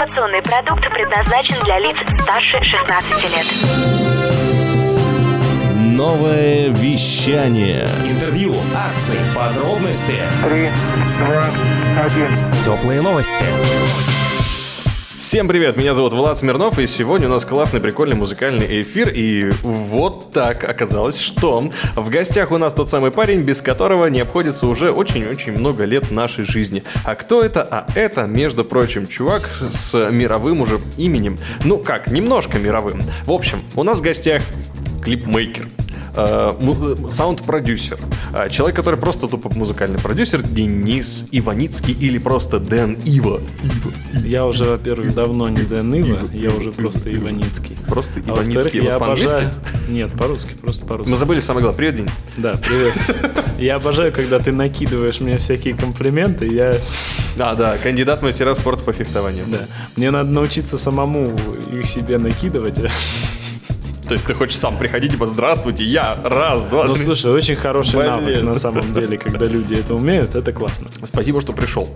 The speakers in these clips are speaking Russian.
Информационный продукт предназначен для лиц старше 16 лет. Новое вещание. Интервью, акции, подробности. Три, два, один. Теплые новости. Всем привет, меня зовут Влад Смирнов, и сегодня у нас классный, прикольный музыкальный эфир, и вот так оказалось, что в гостях у нас тот самый парень, без которого не обходится уже очень-очень много лет нашей жизни. А кто это? А это, между прочим, чувак с мировым уже именем. Ну как, немножко мировым. В общем, у нас в гостях клипмейкер, саунд-продюсер, э, человек, который просто тупо музыкальный продюсер, Денис Иваницкий или просто Дэн Ива. Я уже, во-первых, давно не Дэн Ива, я уже просто Иваницкий. Просто А во-вторых, Иваницкий. я Вот обожаю... Нет, по-русски, просто Мы по-русски. забыли самое главное. Привет, День. Да, привет. Я обожаю, когда ты накидываешь мне всякие комплименты. Я, А, да, кандидат мастера спорта по фехтованию. да, мне надо научиться самому их себе накидывать. То есть ты хочешь сам приходить, типа, здравствуйте, я, раз, два, Ну, три. слушай, очень хороший Блин. навык на самом деле, когда люди это умеют, это классно. Спасибо, что пришел.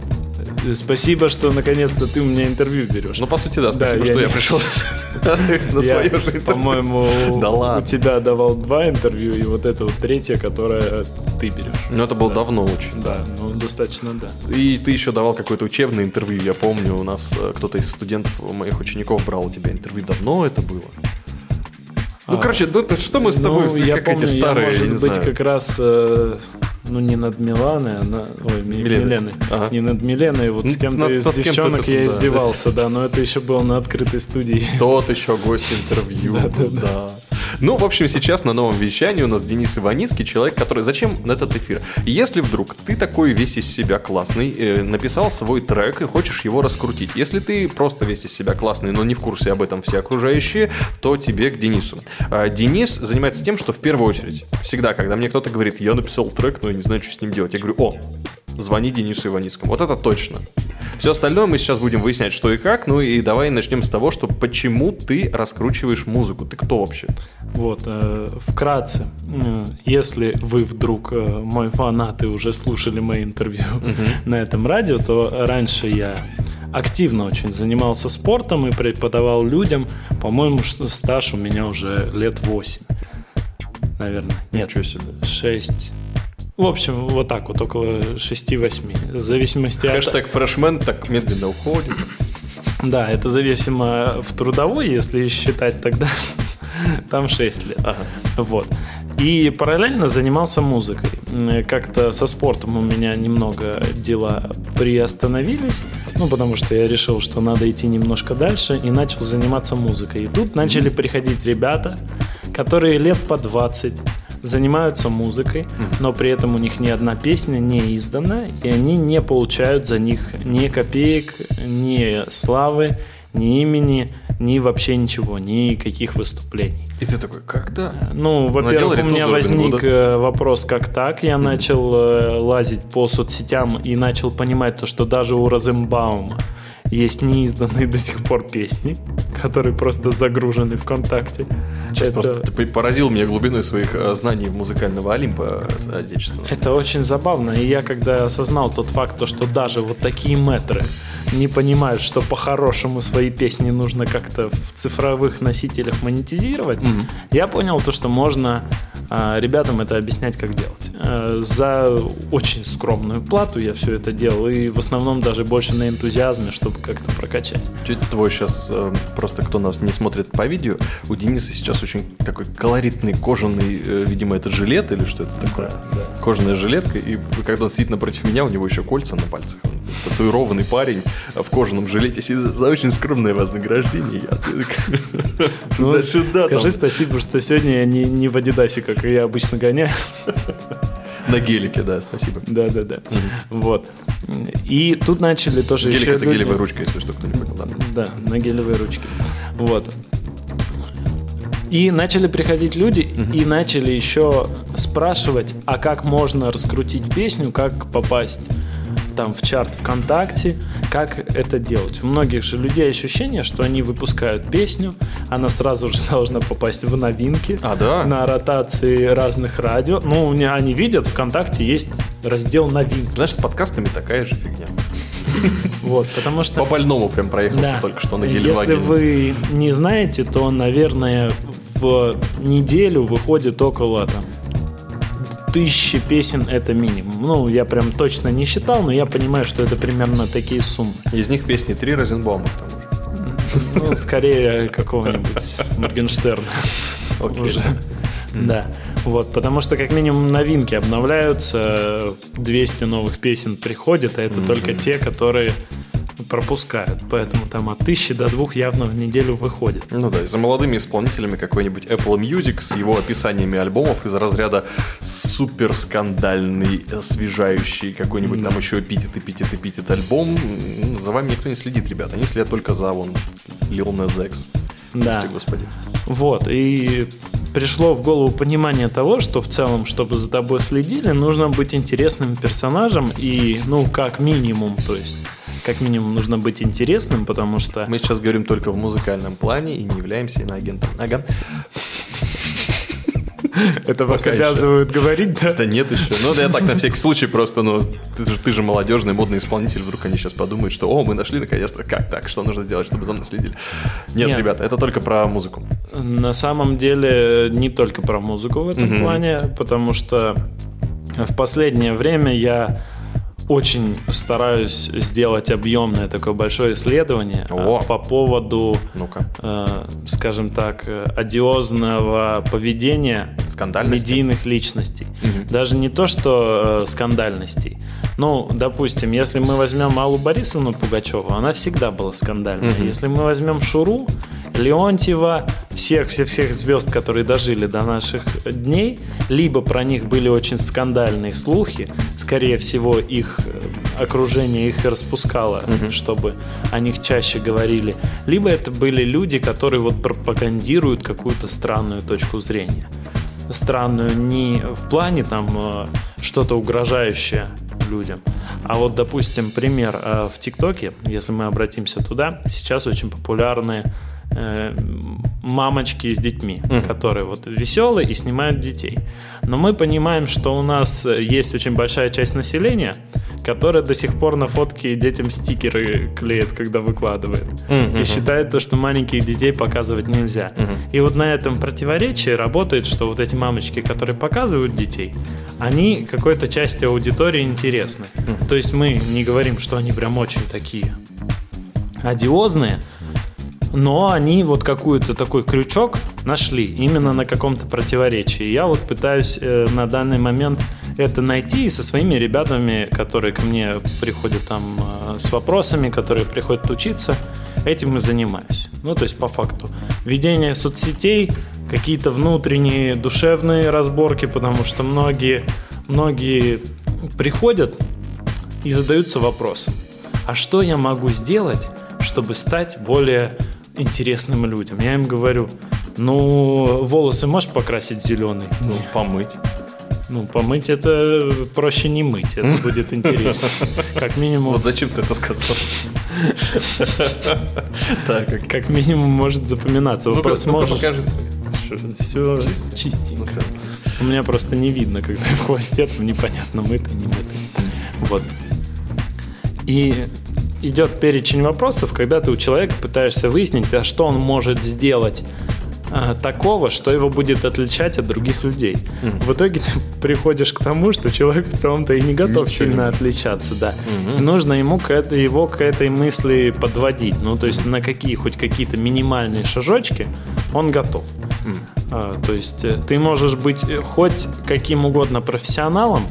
Спасибо, что наконец-то ты у меня интервью берешь. Ну, по сути, да, Да, спасибо, я что я не- пришел на Я, свое же по-моему, Да у тебя давал два интервью, и вот это вот третье, которое ты берешь. Ну, это было давно очень. Да, ну достаточно, да. И ты еще давал какое-то учебное интервью. Я помню, у нас э, кто-то из студентов, моих учеников брал у тебя интервью. Давно это было? Ну, А, короче, да, что мы с тобой, Ну, я как помню, эти старые, я, может я не быть, знаю. как раз, э, ну, не над Миланой, а на... Ой, Ми- Миленой. Миленой. Ага. Не над Миленой, вот с кем-то из кем-то девчонок я тут, да. издевался, да, но это еще было на открытой студии. Тот еще гость интервью. Да. Ну, в общем, сейчас на новом вещании у нас Денис Иваницкий, человек, который... Зачем этот эфир? Если вдруг ты такой весь из себя классный, э, написал свой трек и хочешь его раскрутить. Если ты просто весь из себя классный, но не в курсе об этом все окружающие, то тебе к Денису. А, Денис занимается тем, что в первую очередь, всегда, когда мне кто-то говорит, я написал трек, но я не знаю, что с ним делать, я говорю, о, звони Денису Иваницкому. Вот это точно. Все остальное мы сейчас будем выяснять, что и как. Ну и давай начнем с того, что почему ты раскручиваешь музыку. Ты кто вообще? Вот, э, вкратце, э, если вы вдруг э, мой фанат и уже слушали мои интервью на этом радио, то раньше я активно очень занимался спортом и преподавал людям. По-моему, стаж у меня уже лет 8. Наверное. Нет, Ничего себе. 6. В общем, вот так вот, около 6-8. В зависимости от... Хэштег фрешмен так медленно уходит. Да, это зависимо в трудовой, если считать тогда, там 6 лет. Вот. И параллельно занимался музыкой. Как-то со спортом у меня немного дела приостановились, ну, потому что я решил, что надо идти немножко дальше, и начал заниматься музыкой. И тут начали приходить ребята, которые лет по 20 занимаются музыкой, но при этом у них ни одна песня не издана, и они не получают за них ни копеек, ни славы, ни имени, ни вообще ничего, никаких выступлений. И ты такой, когда? Ну, во-первых, у меня возник э, вопрос, как так. Я начал э, лазить по соцсетям и начал понимать то, что даже у Розенбаума есть неизданные до сих пор песни, которые просто загружены ВКонтакте. Сейчас Это- просто ты поразил меня глубиной своих э, знаний музыкального Олимпа э, отечественного. Это очень забавно. И я когда осознал тот факт, то, что даже вот такие метры не понимают, что по-хорошему свои песни нужно как-то в цифровых носителях монетизировать, я понял то, что можно а, ребятам это объяснять, как делать. Э, За очень скромную плату я все это делал, и в основном даже больше на энтузиазме, чтобы как-то прокачать. Тетя твой сейчас, э, просто кто нас не смотрит по видео, у Дениса сейчас очень такой колоритный кожаный, э, видимо, это жилет или что это такое? да. Кожаная жилетка, и когда он сидит напротив меня, у него еще кольца на пальцах. Татуированный парень в кожаном жилете сидит за, очень скромное вознаграждение. Я Ну, туда-сюда. скажи там, спасибо, что сегодня я не, не в Адидасе, как я обычно гоняю. На гелике, да, спасибо. Да, да, да. Вот. И тут начали тоже Гелик еще это люди- гелевая ручка, если что, кто не понял. да. Да, на гелевой ручке. Вот. И начали приходить люди и начали еще спрашивать, а как можно раскрутить песню, как попасть там в чарт ВКонтакте, как это делать. У многих же людей ощущение, что они выпускают песню, она сразу же должна попасть в новинки А, да? на ротации разных радио. Ну, они видят, ВКонтакте есть раздел новинки. Знаешь, с подкастами такая же фигня. Вот, потому что... По больному прям проехался Да. только что на Если вы не знаете, то, наверное, в неделю выходит около там тысячи песен это минимум. Ну, я прям точно не считал, но я понимаю, что это примерно такие суммы. Из них песни три Розенбаума, к тому же. Ну, скорее какого-нибудь Моргенштерна. Уже. Да. Вот, потому что как минимум новинки обновляются, 200 новых песен приходит, а это только те, которые пропускают. Поэтому там от тысячи до двух явно в неделю выходит. Ну да, и за молодыми исполнителями какой-нибудь Apple Music с его описаниями альбомов из разряда супер скандальный, освежающий какой-нибудь там еще эпитет, эпитет, эпитет альбом. За вами никто не следит, ребята. Они следят только за вон Lil Nas X. Да. Прости, господи. Вот, и пришло в голову понимание того, что в целом, чтобы за тобой следили, нужно быть интересным персонажем и, ну, как минимум, то есть, как минимум нужно быть интересным, потому что... Мы сейчас говорим только в музыкальном плане и не являемся иноагентом. Ага. Это вас обязывают говорить, да? Да нет еще. Ну, да я так на всякий случай просто, ну, ты же, ты же молодежный, модный исполнитель. Вдруг они сейчас подумают, что, о, мы нашли наконец-то. Как так? Что нужно сделать, чтобы за мной следили? Нет, Нет. ребята, это только про музыку. На самом деле не только про музыку в этом Мгм. плане, потому что в последнее время я очень стараюсь сделать объемное такое большое исследование О. а, по поводу, Ну-ка. э, скажем так, э, одиозного поведения медийных личностей. Даже не то, что э, скандальностей. Ну, допустим, если мы возьмем Аллу Борисовну Пугачеву, она всегда была скандальной. Если мы возьмем Шуру, Леонтьева, всех-всех-всех звезд, которые дожили до наших дней, либо про них были очень скандальные слухи, скорее всего, их э, окружение их распускало, чтобы о них чаще говорили, либо это были люди, которые вот пропагандируют какую-то странную точку зрения. Странную не в плане там э, что-то угрожающее людям, а вот, допустим, пример э, в ТикТоке, если мы обратимся туда, сейчас очень популярны э, мамочки с детьми, которые вот веселые и снимают детей. Но мы понимаем, что у нас есть очень большая часть населения, которая до сих пор на фотки детям стикеры клеит, когда выкладывает. И считает то, что маленьких детей показывать нельзя. И вот на этом противоречии работает, что вот эти мамочки, которые показывают детей, они какой-то части аудитории интересны. То есть мы не говорим, что они прям очень такие одиозные, но они вот какой-то такой крючок нашли именно на каком-то противоречии. Я вот пытаюсь э, на данный момент это найти и со своими ребятами, которые ко мне приходят там э, с вопросами, которые приходят учиться, этим и занимаюсь. Ну, то есть по факту. Ведение соцсетей, какие-то внутренние душевные разборки, потому что многие, многие приходят и задаются вопросом, а что я могу сделать, чтобы стать более интересным людям? Я им говорю, ну, волосы можешь покрасить зеленый? Ну, помыть. Ну, помыть это проще не мыть, это будет интересно. Как минимум, Вот зачем ты это сказал? Так, как... минимум может запоминаться. Вопрос можно? покажи. Все чистенько. У меня просто не видно, когда я в хвосте, там непонятно, мытый, не мытый. Вот. И идет перечень вопросов, когда ты у человека пытаешься выяснить, а что он может сделать а, такого, что его будет отличать от других людей. В итоге ты приходишь к тому, что человек в целом-то и не готов Ничего не сильно отличаться, да. И нужно ему к этой, его к этой мысли подводить. Ну, то есть на какие хоть какие-то минимальные шажочки он готов. А, то есть э, ты можешь быть э, хоть каким угодно профессионалом,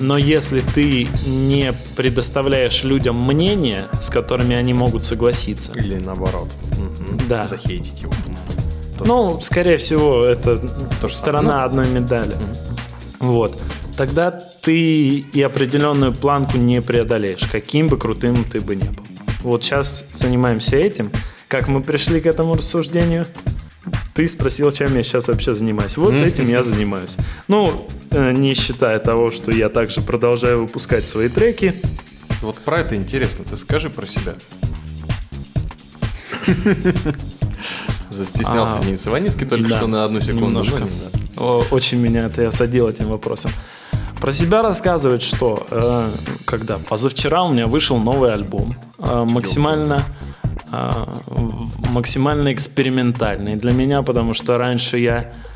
но если ты не предоставляешь людям мнение, с которыми они могут согласиться, Или наоборот. Да. Захейтить его. ну, скорее всего, это То же сторона самое. одной медали. Вот. Тогда ты и определенную планку не преодолеешь, каким бы крутым ты бы не был. Вот сейчас занимаемся этим. Как мы пришли к этому рассуждению? Ты спросил, чем я сейчас вообще занимаюсь. Вот этим я занимаюсь. Ну, не считая того, что я также продолжаю выпускать свои треки. Вот про это интересно. Ты скажи про себя. Застеснялся А, Денис Иваницкий только да, что на одну секунду. немножко. Ну, не надо. О, Очень меня ты осадил этим вопросом. Про себя рассказывать, что э, когда позавчера у меня вышел новый альбом, э, максимально э, максимально экспериментальный для меня, потому что раньше я э,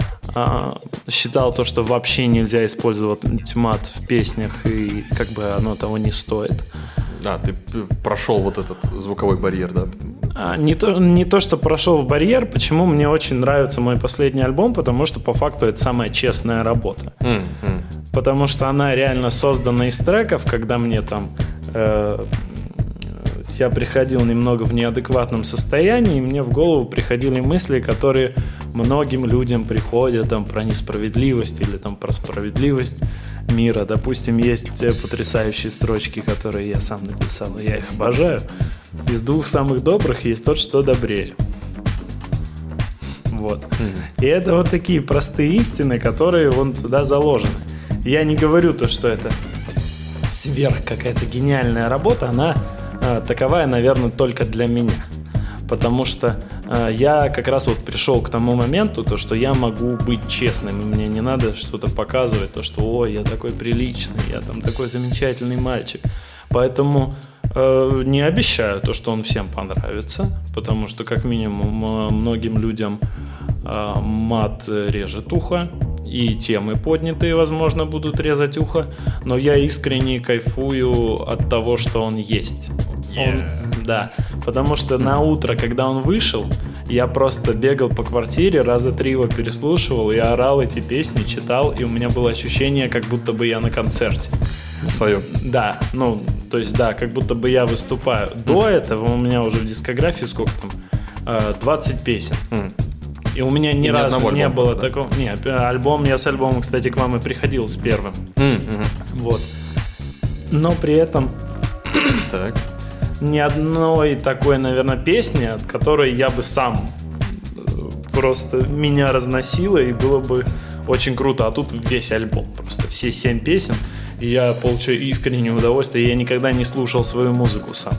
считал то, что вообще нельзя использовать мат в песнях и как бы оно того не стоит. А, ты прошел вот этот звуковой барьер, да? А, Не то, не то, что прошел в барьер, почему мне очень нравится мой последний альбом, потому что по факту это самая честная работа. М. Потому что она реально создана из треков, когда мне там э, я приходил немного в неадекватном состоянии, и мне в голову приходили мысли, которые многим людям приходят там про несправедливость или там про справедливость мира. Допустим, есть потрясающие строчки, которые я сам написал, и я их обожаю. Из двух самых добрых есть тот, что добрее. Вот. И это вот такие простые истины, которые вон туда заложены. Я не говорю то, что это сверх какая-то гениальная работа, она таковая, наверное, только для меня. Потому что э, я как раз вот пришел к тому моменту, то, что я могу быть честным, и мне не надо что-то показывать, то, что ой, я такой приличный, я там такой замечательный мальчик. Поэтому э, не обещаю то, что он всем понравится, потому что как минимум э, многим людям мат режет ухо, и темы поднятые, возможно, будут резать ухо, но я искренне кайфую от того, что он есть. Он- да, потому что на утро, когда он вышел, я просто бегал по квартире, раза три его переслушивал, я орал эти песни, читал, и у меня было ощущение, как будто бы я на концерте. Свое. Да, ну, то есть, да, как будто бы я выступаю. До этого у меня уже в дискографии сколько там? Э, 20 песен. М. И у меня ни, ни разу не альбома, было да? такого. Не, альбом, я с альбомом, кстати, к вам и приходил с первым. Мгм. Вот. Но при этом Так. ни одной такой, наверное, песни, от которой я бы сам э, просто меня разносило, и было бы очень круто. А тут весь альбом, просто все семь песен, и я получаю искреннее удовольствие, и я никогда не слушал свою музыку сам.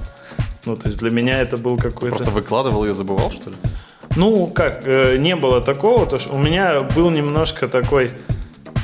Ну, то есть для меня это был какой-то... Просто выкладывал и забывал, что ли? Ну, как, э, не было такого, то что у меня был немножко такой,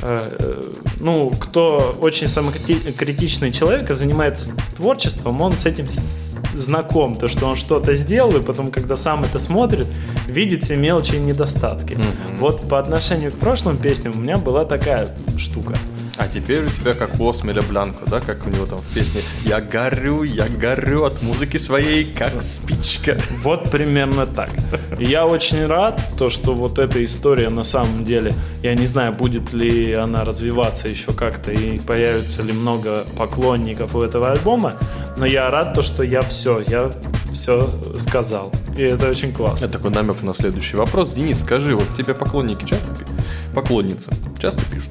э, э, ну, кто очень самокритичный человек и занимается творчеством, он с этим знаком, то, что он что-то сделал, и потом, когда сам это смотрит, видит все мелочи и недостатки. Вот по отношению к прошлым песням у меня была такая штука. А теперь у тебя как у Осмеля Блянко, да, как у него там в песне «Я горю, я горю от музыки своей, как спичка». Вот примерно так. И я очень рад, то, что вот эта история на самом деле, я не знаю, будет ли она развиваться еще как-то и появится ли много поклонников у этого альбома, но я рад, то, что я все, я все сказал. И это очень классно. Это такой намек на следующий вопрос. Денис, скажи, вот тебе поклонники часто пишут? Поклонницы часто пишут?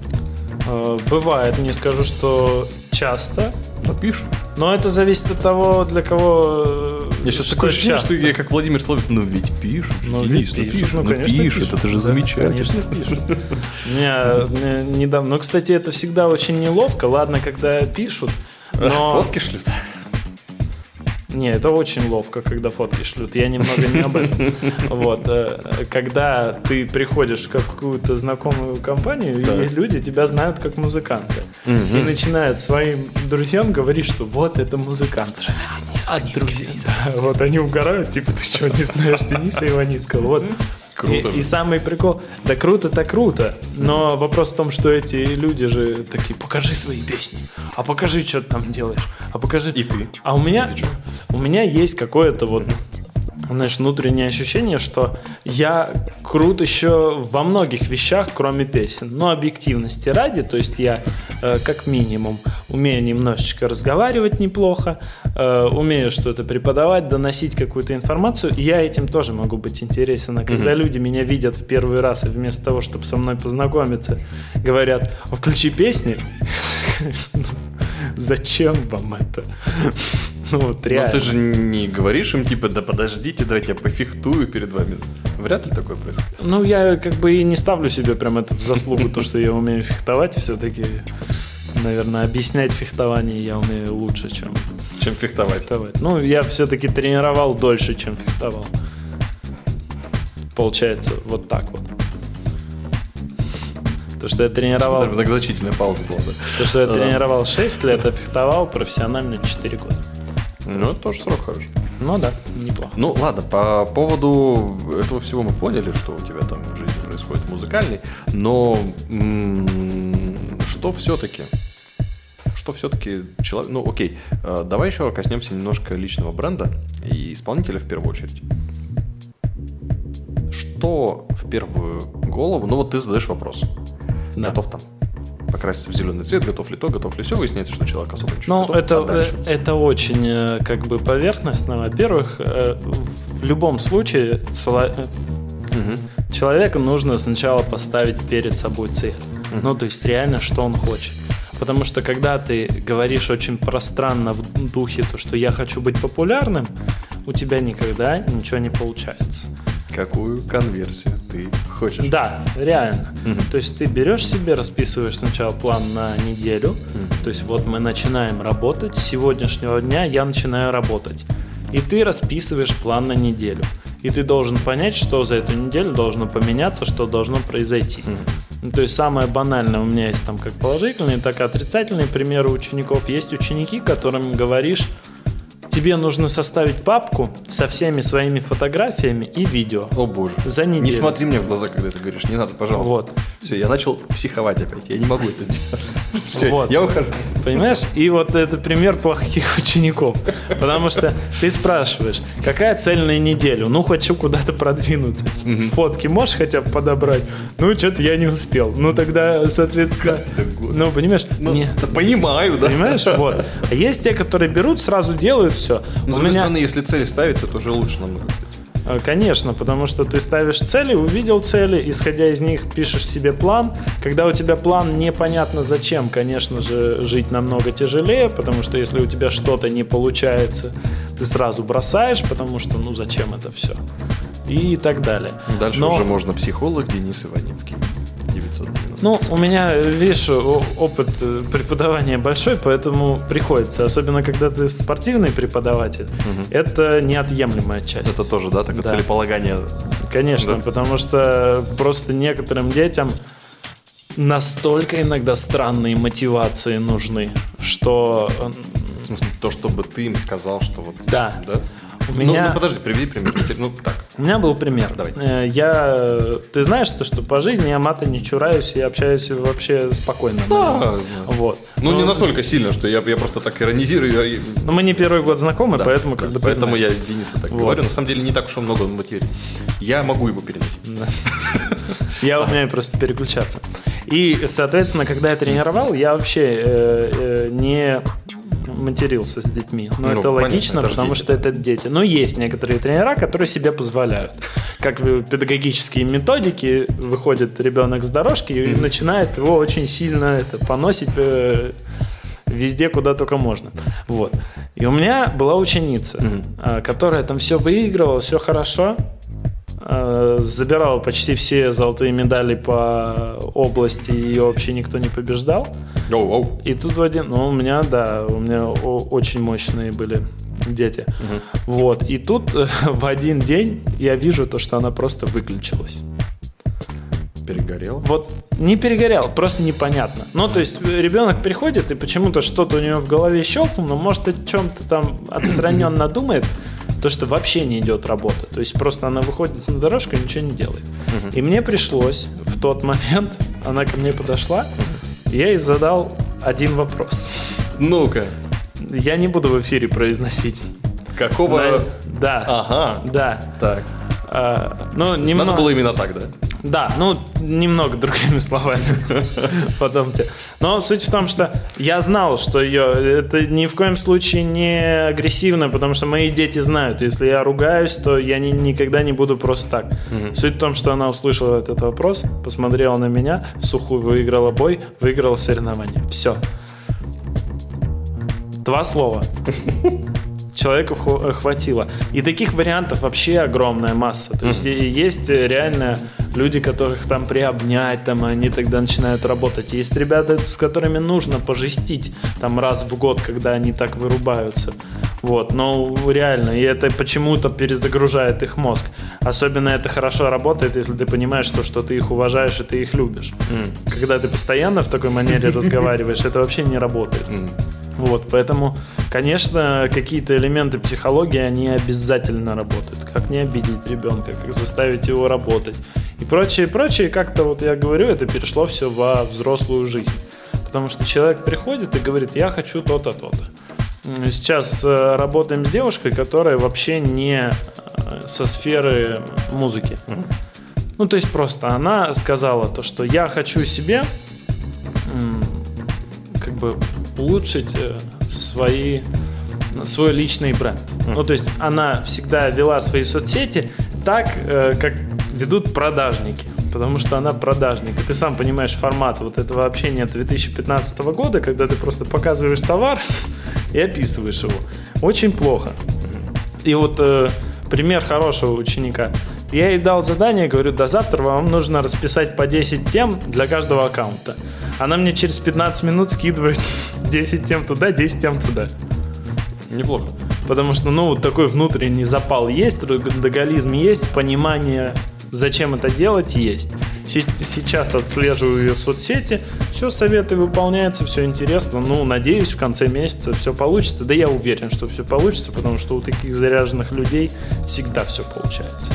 Э, Бывает, не скажу, что часто, Ну, пишут. но это зависит от того, для кого... э, Я сейчас такое ощущение, часто. что я как Владимир Словит, ну ведь пишут. Ну, ведь ну, пишут, пишут, ну, ну, конечно, пишут, пишут. это же Да, замечательно. Конечно, пишут. Меня, меня недавно... Ну, кстати, это всегда очень неловко. Ладно, когда пишут, но... Фотки шлют. Не, это очень ловко, когда фотки шлют. Я немного не об этом. Вот. э, Когда ты приходишь в какую-то знакомую компанию, и люди тебя знают как музыканта. И начинают своим друзьям говорить, что вот это музыкант. А друзья, да, вот они угорают, типа, ты что, не знаешь Дениса Иваницкого? Вот. Круто И, и самый прикол, да круто-то круто, но вопрос в том, что эти люди же такие, покажи свои песни, а покажи, что ты там делаешь, а покажи. И ты. А у меня, у меня есть какое-то вот, знаешь, внутреннее ощущение, что я крут еще во многих вещах, кроме песен. Но объективности ради, то есть я э, как минимум умею немножечко разговаривать неплохо, э, умею что-то преподавать, доносить какую-то информацию, и я этим тоже могу быть интересен. А когда люди меня видят в первый раз, и вместо того, чтобы со мной познакомиться, говорят, «А включи песни, «Ну, зачем вам это? Ну вот Но реально. ты же не говоришь им, типа, да подождите, да я пофехтую перед вами. Вряд ли такое происходит. Ну, я как бы и не ставлю себе прям это в заслугу, то, что я умею фехтовать. Все-таки, наверное, объяснять фехтование я умею лучше, чем Чем фехтовать. фехтовать. Ну, я все-таки тренировал дольше, чем фехтовал. Получается, вот так вот. То, что я тренировал, Даже Многозначительная пауза была, да. то, что я тренировал 6 лет, а фехтовал профессионально 4 года. Ну, это тоже срок хороший. Ну да, неплохо. Ну, ладно, по поводу этого всего мы поняли, что у тебя там в жизни происходит музыкальный, но м, что все-таки? Что все-таки человек... Ну, окей, э, давай еще коснемся немножко личного бренда и исполнителя в первую очередь. Что в первую голову... Ну, вот ты задаешь вопрос. Да. Готов там покраситься в зеленый цвет, готов ли то, готов ли все, выясняется, что человек особо ничего Ну, это, А это очень э, как бы поверхностно. Во-первых, э, в любом случае цело- э, человеку нужно сначала поставить перед собой цель. Ну, то есть реально, что он хочет. Потому что когда ты говоришь очень пространно в духе, то, что я хочу быть популярным, у тебя никогда ничего не получается. Какую конверсию ты хочешь? Да, реально. То есть ты берешь себе, расписываешь сначала план на неделю. То есть вот мы начинаем работать. С сегодняшнего дня я начинаю работать. И ты расписываешь план на неделю. И ты должен понять, что за эту неделю должно поменяться, что должно произойти. Ну, то есть самое банальное у меня есть там как положительные, так и отрицательные примеры учеников. Есть ученики, которым говоришь, тебе нужно составить папку со всеми своими фотографиями и видео. О боже. За неделю. Не смотри мне в глаза, когда ты говоришь, не надо, пожалуйста. Вот. Все, я начал психовать опять. Я не могу это сделать. Все, Вот. я ухожу. Понимаешь? И вот это пример плохих учеников. Потому что ты спрашиваешь, какая цель на неделю? Ну, хочу куда-то продвинуться. Фотки можешь хотя бы подобрать? Ну, что-то я не успел. Ну, тогда, соответственно... Господи. Ну, понимаешь? Ну, не- да понимаю, да. Понимаешь? Вот. А есть те, которые берут, сразу делают все. Но, с У другой меня... стороны, если цель ставить, то это уже лучше намного. кстати. Э, Конечно, потому что ты ставишь цели, увидел цели, исходя из них пишешь себе план. Когда у тебя план непонятно зачем, конечно же, жить намного тяжелее, потому что если у тебя что-то не получается, ты сразу бросаешь, потому что ну зачем это все? И так далее. Дальше Но- уже можно психолог Денис Иваницкий. 990. Ну, у меня, видишь, опыт э, преподавания большой, поэтому приходится, особенно когда ты спортивный преподаватель, это неотъемлемая часть. это тоже, да, такое Да. целеполагание. Конечно, Да. потому что просто некоторым детям настолько иногда странные мотивации нужны, что э, В смысле, то, чтобы ты им сказал, что вот... Да. Да? У Ну, меня, ну, подожди, приведи пример. Ну, так. у меня был пример. Давай. Э, Я, ты знаешь, то, что по жизни я мата не чураюсь и общаюсь вообще спокойно. Да. Вот. Ну, не настолько сильно, что я, я просто так иронизирую. Но мы не первый год знакомы, Да, поэтому да, как бы ты Поэтому знаешь. я Дениса так Вот. говорю. На самом деле не так уж и много он мотивируется. Я могу его переносить. Я умею просто переключаться. И, соответственно, когда я тренировал, я вообще э, э, не матерился с детьми. Но Ну, это понятно, логично, это потому дети. что это дети. Но есть некоторые тренера, которые себе позволяют. Как педагогические методики, выходит ребенок с дорожки и начинает его очень сильно это, поносить э, везде, куда только можно. Вот. И у меня была ученица, а, которая там все выигрывала, все хорошо, а, забирала почти все золотые медали по области, и ее вообще никто не побеждал. Оу, оу. И тут в один, ну у меня, да, у меня очень мощные были дети. Вот. И тут э, в один день я вижу то, что она просто выключилась. Перегорел. Вот не перегорел, просто непонятно. Ну, то есть э, ребенок приходит, и почему-то что-то у него в голове щелкнуло, может, о чем-то там отстраненно думает, то, что вообще не идет работа. То есть просто она выходит на дорожку и ничего не делает. И мне пришлось в тот момент, она ко мне подошла, я ей задал один вопрос. Ну-ка. Я не буду в эфире произносить. Какого... Да, да, Ага. да. Так. А, ну, Надо немного... было именно так, да? Да, ну, немного другими словами. Потом те. Но суть в том, что я знал, что ее... Это ни в коем случае не агрессивно, потому что мои дети знают, если я ругаюсь, то я ни- никогда не буду просто так. Суть в том, что она услышала этот вопрос, посмотрела на меня, в сухую выиграла бой, выиграла соревнование. Все. Два слова. человеку э, хватило. И таких вариантов вообще огромная масса. То есть и- есть э, реально люди, которых там приобнять, там они тогда начинают работать. Есть ребята, с которыми нужно пожестить там раз в год, когда они так вырубаются. Вот, но реально, и это почему-то перезагружает их мозг. Особенно это хорошо работает, если ты понимаешь, что, что ты их уважаешь и ты их любишь. Когда ты постоянно в такой манере разговариваешь, это вообще не работает. Вот, поэтому, конечно, какие-то элементы психологии, они обязательно работают. Как не обидеть ребенка, как заставить его работать. И прочее, прочее, как-то вот я говорю, это перешло все во взрослую жизнь. Потому что человек приходит и говорит, я хочу то-то, то-то. Сейчас э, работаем с девушкой, которая вообще не э, со сферы музыки. Ну, то есть просто она сказала то, что я хочу себе как бы улучшить э, свои, свой личный бренд. Ну, то есть она всегда вела свои соцсети так, э, как ведут продажники. Потому что она продажник. И ты сам понимаешь формат вот этого общения 2015 года, когда ты просто показываешь товар и описываешь его. Очень плохо. И вот э, пример хорошего ученика. Я ей дал задание, говорю, до завтра вам нужно расписать по 10 тем для каждого аккаунта. Она мне через 15 минут скидывает 10 тем туда, 10 тем туда. Неплохо. Потому что, ну, вот такой внутренний запал есть, трудоголизм есть, понимание, зачем это делать, есть. Се- Сейчас отслеживаю ее соцсети, все советы выполняются, все интересно. Ну, надеюсь, в конце месяца все получится. Да я уверен, что все получится, потому что у таких заряженных людей всегда все получается.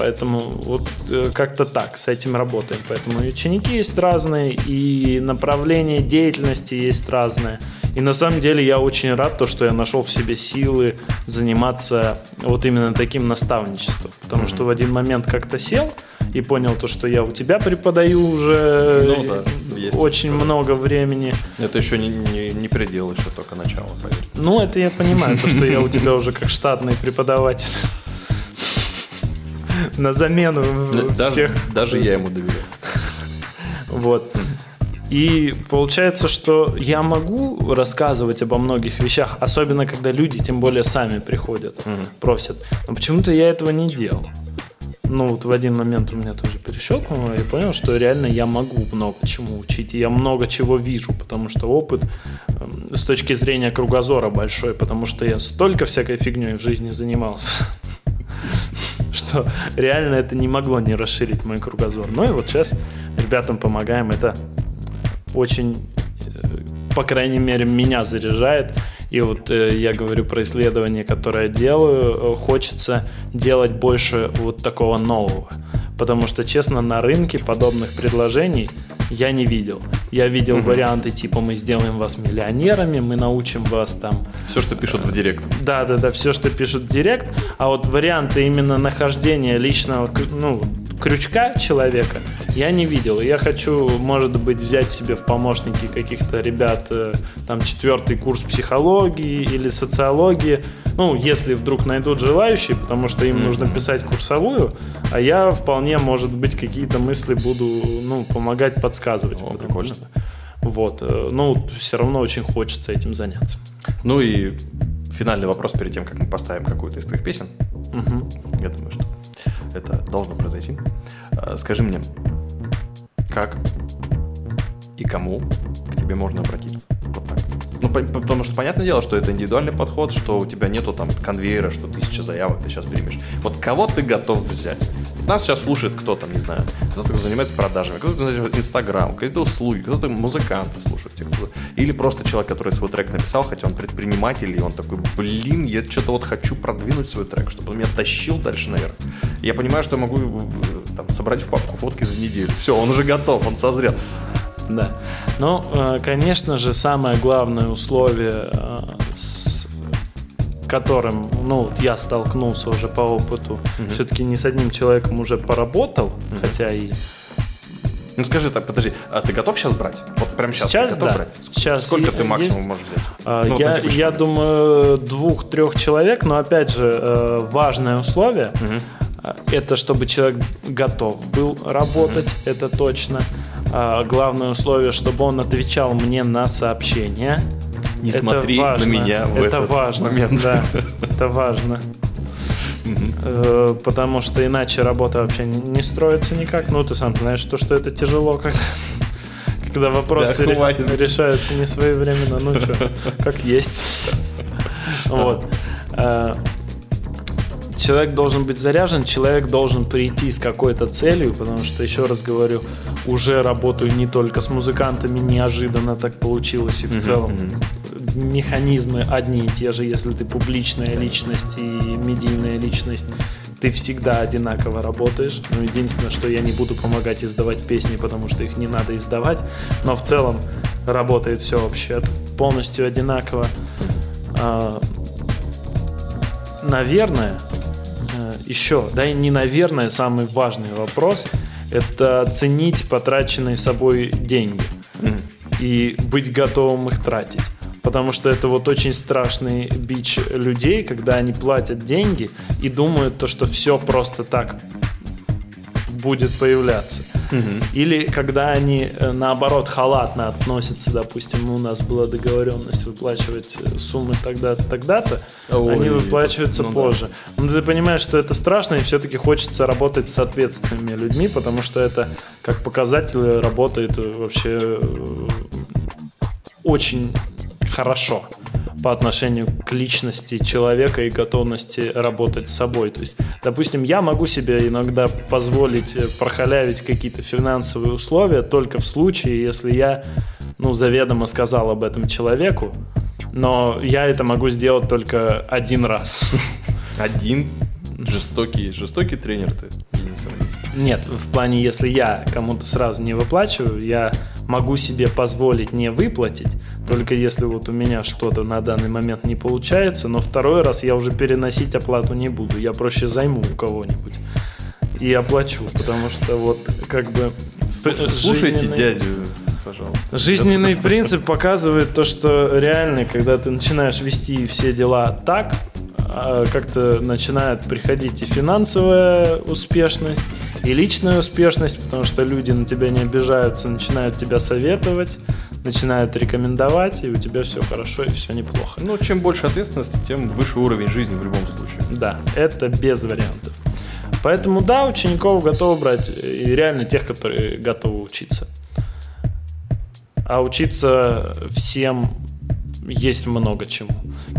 Поэтому вот э, как-то так с этим работаем. Поэтому и ученики есть разные, и направление деятельности есть разное. И на самом деле я очень рад, то, что я нашел в себе силы заниматься вот именно таким наставничеством. Потому что в один момент как-то сел и понял то, что я у тебя преподаю уже Ну да, есть очень такое. много времени. Это еще не, не, не предел, еще только начало, поверь. Ну, это я понимаю, то, что я у тебя уже как штатный преподаватель. На замену Даже, всех. даже я ему доверяю. Вот. И получается, что я могу рассказывать обо многих вещах, особенно когда люди, тем более, сами приходят, просят. Но почему-то я этого не делал. Ну, вот в один момент у меня тоже перещелкнуло, и я понял, что реально я могу много чему учить, и я много чего вижу, потому что опыт эм, с точки зрения кругозора большой, потому что я столько всякой фигней в жизни занимался, что реально это не могло не расширить мой кругозор. Ну и вот сейчас ребятам помогаем, это очень, э, по крайней мере, меня заряжает. И вот э, я говорю про исследование, которое делаю, э, хочется делать больше вот такого нового. Потому что, честно, на рынке подобных предложений я не видел. Я видел варианты типа мы сделаем вас миллионерами, мы научим вас там Все, что пишут в директ. да, да, да, все, что пишут в директ. А вот варианты именно нахождения личного ну, крючка человека я не видел. Я хочу, может быть, взять себе в помощники каких-то ребят, э, там, четвертый курс психологии или социологии. Ну, если вдруг найдут желающие, потому что им нужно писать курсовую, а я вполне, может быть, какие-то мысли буду, ну, помогать подсказывать. О, прикольно. Вот, э, ну, все равно очень хочется этим заняться. Ну и финальный вопрос перед тем, как мы поставим какую-то из твоих песен. Мгм. Я думаю, что это должно произойти. А, Скажи мне, как и кому к тебе можно обратиться? Вот так. Ну, по- по- потому что понятное дело, что это индивидуальный подход, что у тебя нету там конвейера, что тысяча заявок ты сейчас примешь. Вот кого ты готов взять? Вот нас сейчас слушает кто там, не знаю, кто-то занимается продажами, кто-то занимается Инстаграм, какие-то услуги, кто-то музыканты слушают. кто- Или просто человек, который свой трек написал, хотя он предприниматель, и он такой, блин, я что-то вот хочу продвинуть свой трек, чтобы он меня тащил дальше наверх. Я понимаю, что я могу э, там, собрать в папку фотки за неделю. Все, он уже готов, он созрел. Да. Ну, э, конечно же, самое главное условие, э, с которым, ну, вот я столкнулся уже по опыту, все-таки не с одним человеком уже поработал, хотя и Ну скажи так, подожди, а ты готов сейчас брать? Вот прямо сейчас, Сейчас, ты готов да. брать? Сейчас Сколько е- ты максимум есть. можешь взять? А, Ну, вот я, текущий я момент. думаю, двух-трех человек, но опять же, важное условие э, это чтобы человек готов был работать, это точно. А, Главное условие, чтобы он отвечал мне на сообщения. Не Это смотри важно. на меня в это этот важно, момент. Да, это важно. Э, Потому что иначе работа вообще не строится никак. Ну, ты сам знаешь, то, что это тяжело, когда, когда вопросы Да, хватит. решаются не своевременно. Ну что, как есть. Вот. Человек должен быть заряжен, человек должен прийти с какой-то целью, потому что, еще раз говорю, уже работаю не только с музыкантами, неожиданно так получилось, и в целом механизмы одни и те же, если ты публичная личность и медийная личность, ты всегда одинаково работаешь. Ну, единственное, что я не буду помогать издавать песни, потому что их не надо издавать, но в целом работает все вообще полностью одинаково. А, наверное, еще, да и не наверное, самый важный вопрос – это ценить потраченные собой деньги и быть готовым их тратить. Потому что это вот очень страшный бич людей, когда они платят деньги и думают то, что все просто так будет появляться. Или когда они э, наоборот халатно относятся, допустим, у нас была договоренность выплачивать э, суммы тогда-то, тогда-то, Ой, они выплачиваются ну да. позже. Но ты понимаешь, что это страшно, и все-таки хочется работать с ответственными людьми, потому что это как показатель работает э, вообще очень хорошо по отношению к личности человека и готовности работать с собой. То есть, допустим, я могу себе иногда позволить э, прохалявить какие-то финансовые условия только в случае, если я, ну, заведомо сказал об этом человеку, но я это могу сделать только один раз. Один жестокий, жестокий тренер ты, Денис. Нет, в плане, если я кому-то сразу не выплачиваю, я могу себе позволить не выплатить, только если вот у меня что-то на данный момент не получается, но второй раз я уже переносить оплату не буду, я проще займу у кого-нибудь и оплачу, потому что вот как бы Слушайте жизненный- дядю, пожалуйста. Жизненный принцип показывает то, что реально, когда ты начинаешь вести все дела так, а, как-то начинает приходить и финансовая успешность, и личная успешность, потому что люди на тебя не обижаются, начинают тебя советовать, начинают рекомендовать, и у тебя все хорошо и все неплохо. Ну, чем больше ответственности, тем выше уровень жизни в любом случае. Да, это без вариантов. Поэтому да, учеников готовы брать, и реально тех, которые готовы учиться. А учиться всем есть много чему.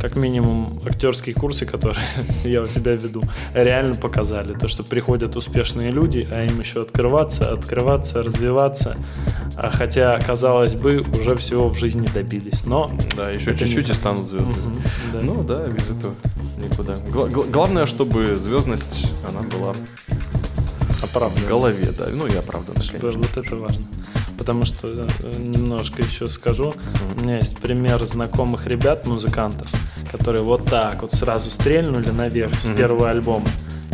Как минимум, актерские курсы, которые я у тебя веду, реально показали. То, что приходят успешные люди, а им еще открываться, открываться, развиваться. А хотя, казалось бы, уже всего в жизни добились. Но Да, еще чуть-чуть не и станут звездами. Мгм, да. Ну да, без этого никуда. Гла- гла- главное, чтобы звездность, она была в голове, да. Ну и оправдана, конечно. вот это важно. Потому что э, немножко еще скажу. У меня есть пример знакомых ребят, музыкантов, которые вот так вот сразу стрельнули наверх с первого альбома.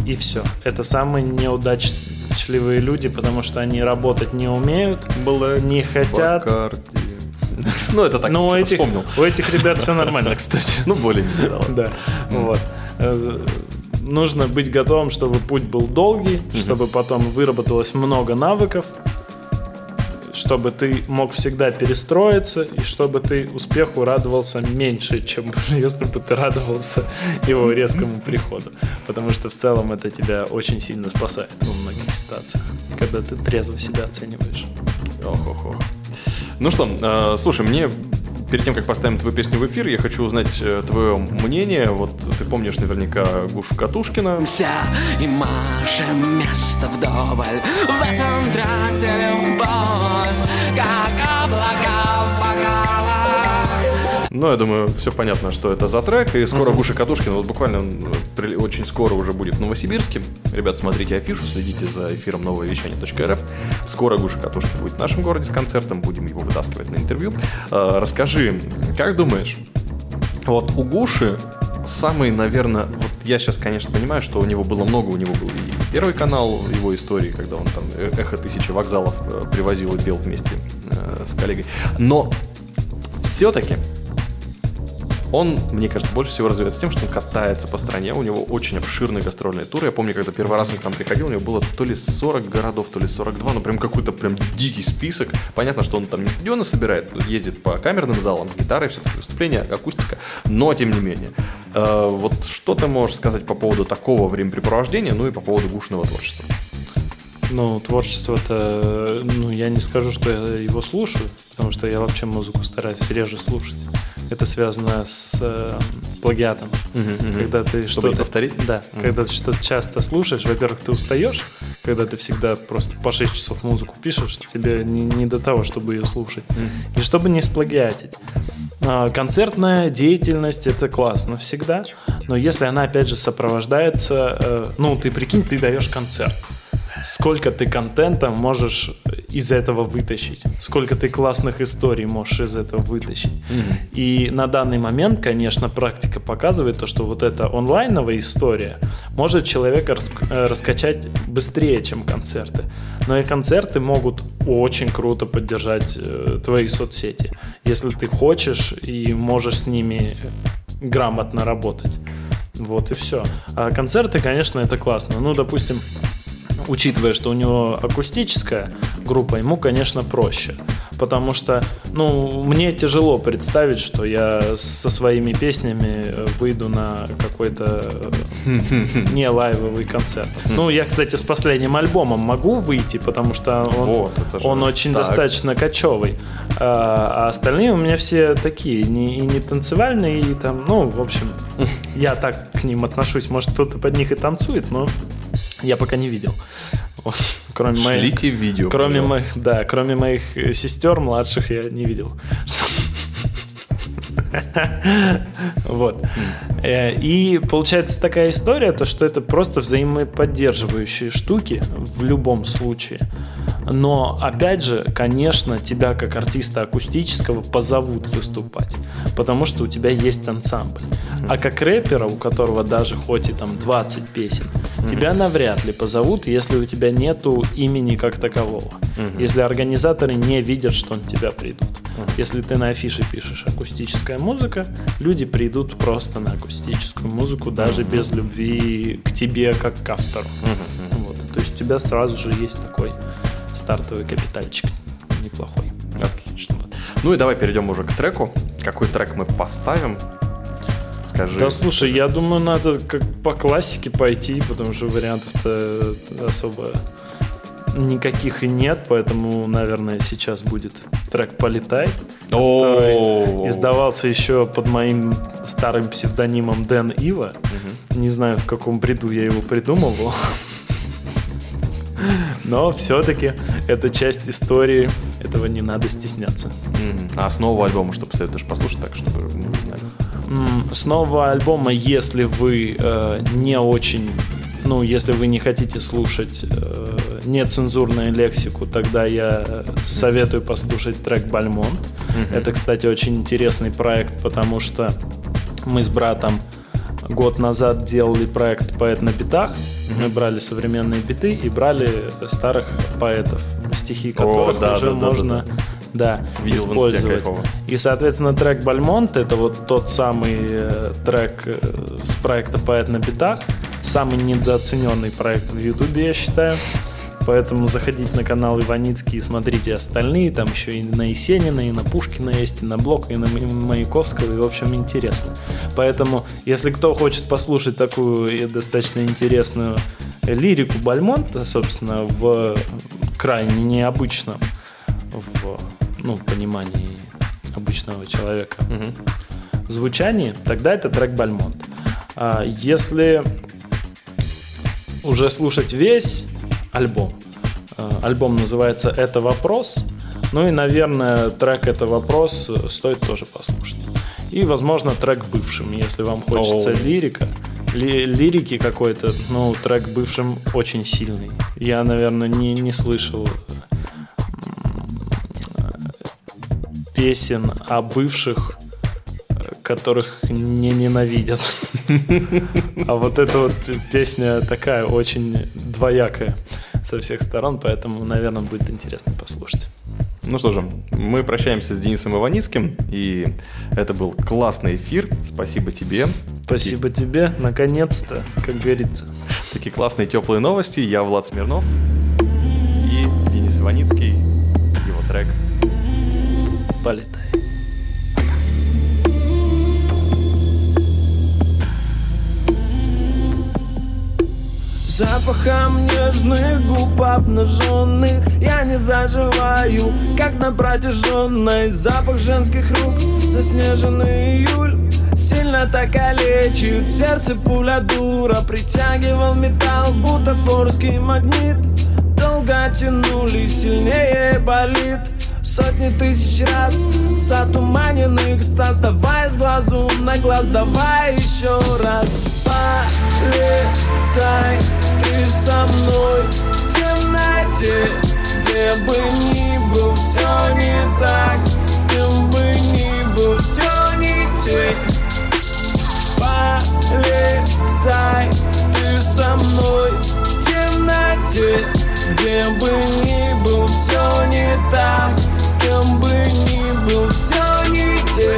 И все. Это самые неудачливые люди, потому что они работать не умеют, Блэк не хотят. Бакарди. Ну, это так, Но у что-то этих, вспомнил. у этих ребят все нормально, кстати. Ну, более-менее, да. вот. Э, Нужно быть готовым, чтобы путь был долгий, чтобы потом выработалось много навыков, чтобы ты мог всегда перестроиться, и чтобы ты успеху радовался меньше, чем если бы ты радовался его резкому приходу. Потому что в целом это тебя очень сильно спасает во многих ситуациях, когда ты трезво себя оцениваешь. Ох, ох, ох. Ну что, э, слушай, мне перед тем, как поставим твою песню в эфир, я хочу узнать э, твое мнение. Вот ты помнишь наверняка Гушу Катушкина. И машем место вдоволь В этом тракте любовь Как облака в бокалах Ну, я думаю, все понятно, что это за трек. И скоро Гуша Катушкина, вот буквально он, э, очень скоро уже будет в Новосибирске. Ребят, смотрите афишу, следите за эфиром новое вещание.рф. Скоро Гуша Катушкин будет в нашем городе с концертом, будем его вытаскивать на интервью. Э, Расскажи, как думаешь, вот у Гуши самый, наверное, вот я сейчас, конечно, понимаю, что у него было много, у него был и первый канал его истории, когда он там э- эхо тысячи вокзалов привозил и пел вместе с коллегой. Но все-таки Он, мне кажется, больше всего развивается тем, что он катается по стране, у него очень обширный гастрольный тур. Я помню, когда первый раз он к нам приходил, у него было то ли 40 городов, то ли 42, ну прям какой-то прям дикий список. Понятно, что он там не стадионы собирает, ездит по камерным залам с гитарой, все-таки выступление, акустика, но тем не менее. Э, вот что ты можешь сказать по поводу такого времяпрепровождения, ну и по поводу гушного творчества? Ну, творчество-то, ну, я не скажу, что я его слушаю, потому что я вообще музыку стараюсь реже слушать. Это связано с э, плагиатом. Когда ты Чтобы что-то... повторить? Да, когда ты что-то часто слушаешь, во-первых, ты устаешь, когда ты всегда просто по 6 часов музыку пишешь, тебе не, не до того, чтобы ее слушать. И чтобы не сплагиатить. А, Концертная деятельность это классно всегда, но если она опять же сопровождается, э, ну ты прикинь, ты даешь концерт, сколько ты контента можешь из этого вытащить, сколько ты классных историй можешь из этого вытащить. И на данный момент, конечно, практика показывает то, что вот эта онлайновая история может человека раск- э, раскачать быстрее, чем концерты. Но и концерты могут очень круто поддержать э, твои соцсети, если ты хочешь и можешь с ними грамотно работать. Вот и все. А концерты, конечно, это классно. Ну, допустим, учитывая, что у него акустическая группа, ему, конечно, проще. Потому что, ну, мне тяжело представить, что я со своими песнями э, выйду на какой-то э, не лайвовый концерт. Ну, я, кстати, с последним альбомом могу выйти, потому что он, Вот, он очень так. достаточно кочевый. А, а остальные у меня все такие, не, и не танцевальные, и там, ну, в общем, я так к ним отношусь. Может, кто-то под них и танцует, но я пока не видел. Кроме моих, Шлите видео. кроме пожалуйста. моих, да, кроме моих э, сестер младших я не видел. Вот. Э, И получается такая история, то что это просто взаимоподдерживающие штуки в любом случае. Но, опять же, конечно, тебя как артиста акустического позовут выступать, потому что у тебя есть ансамбль. А как рэпера, у которого даже хоть и там 20 песен, тебя навряд ли позовут, если у тебя нету имени как такового. Если организаторы не видят, что на тебя придут. Если ты на афише пишешь акустическая музыка, люди придут просто на акустическую музыку, даже без любви к тебе как к автору. Вот. То есть у тебя сразу же есть такой стартовый капитальчик неплохой. Отлично. Ну и давай перейдем уже к треку. Какой трек мы поставим? Скажи. Да слушай, я думаю, надо как по классике пойти, потому что вариантов-то особо никаких и нет, поэтому, наверное, сейчас будет трек «Полетай», который издавался еще под моим старым псевдонимом Дэн Ива. Не знаю, в каком бреду я его придумывал. Но все-таки это часть истории, этого не надо стесняться. А основу альбома, что посоветуешь послушать, так, чтобы мы знали. С нового альбома, если вы э, не очень, ну, если вы не хотите слушать э, нецензурную лексику, тогда я э, советую послушать трек «Бальмонт». Это, кстати, очень интересный проект, потому что мы с братом год назад делали проект «Поэт на битах». Мы брали современные биты и брали старых поэтов, стихи которых да, уже да, да, можно да, Видел в инсте, использовать. И, соответственно, трек «Бальмонт» — это вот тот самый э, трек э, с проекта «Поэт на битах». Самый недооцененный проект в Ютубе, я считаю. Поэтому заходите на канал Иваницкий и смотрите остальные. Там еще и на Есенина, и на Пушкина есть, и на Блока, и на Ма- Маяковского. И, в общем, интересно. Поэтому, если кто хочет послушать такую достаточно интересную лирику Бальмонта, собственно, в крайне необычном в ну, понимании обычного человека звучании, тогда это трек Бальмонт. А если уже слушать весь альбом, а, альбом называется «Это вопрос», ну и, наверное, трек «Это вопрос» стоит тоже послушать. И, возможно, трек «Бывшим», если вам хочется О. лирика, ли- лирики какой-то, ну, трек «Бывшим» очень сильный. Я, наверное, не, не слышал песен о бывших, э, которых не ненавидят. А вот эта вот песня такая очень двоякая со всех сторон, поэтому, наверное, будет интересно послушать. Ну что же, мы прощаемся с Денисом Иваницким, и это был классный эфир. Спасибо тебе. Спасибо тебе, наконец-то, как говорится. Такие классные теплые новости. Я Влад Смирнов и Денис Иваницкий, его трек. Полетай. Запахом нежных губ обнаженных Я не заживаю, как на протяженной. Запах женских рук, заснеженный июль Сильно так калечит, сердце пуля дура Притягивал металл, бутафорский магнит. Долго тянули, сильнее болит Сотни тысяч раз затуманенный экстаз. Давай с глазу на глаз, давай еще раз. Полетай ты со мной в темноте. Где бы ни был, все не так. С кем бы ни был, все не те. Полетай ты со мной в темноте. Где бы ни был, все не так С кем бы ни был, все не те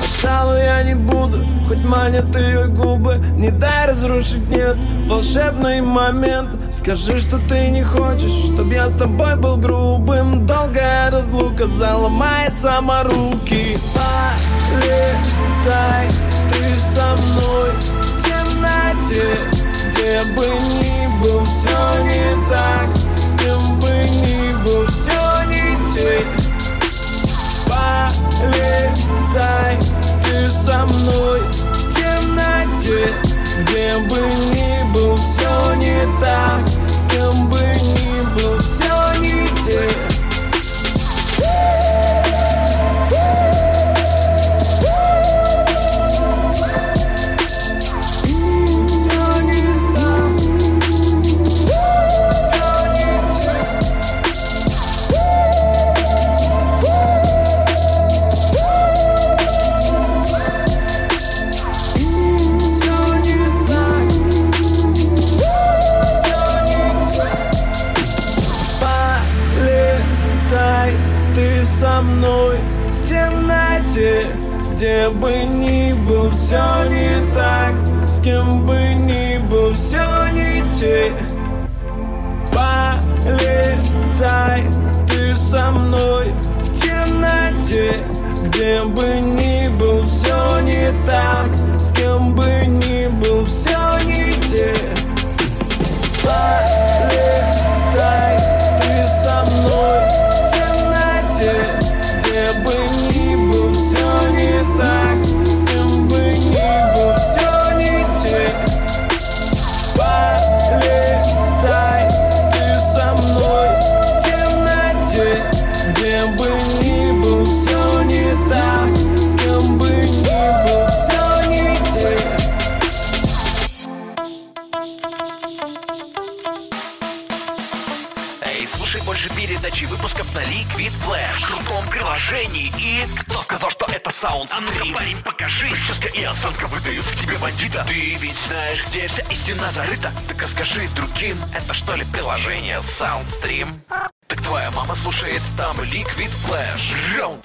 Пожалуй, я не буду, хоть манят ее губы. Не дай разрушить, нет, волшебный момент. Скажи, что ты не хочешь, чтоб я с тобой был грубым. Долгая разлука заломает саморуки Полетай ты со мной в темноте. Где бы ни был, все не так. С кем бы ни был, все не те Полетай ты со мной в темноте. Где бы ни был, все не так. С кем бы ни был, все не те Где бы ни был, все не так. С кем бы ни был, все не те. Полетай ты со мной в темноте. Где бы ни был, все не так. С кем бы ни был, все не те. Полетай на Liquid Flash. В крутом приложении. И кто сказал, что это саунд А ну-ка, парень, покажи. Прическа и осанка выдают в тебе бандита. Ты ведь знаешь, где вся истина зарыта. Так скажи другим, это что ли приложение Soundstream? Так твоя мама слушает там Liquid Flash. Раунд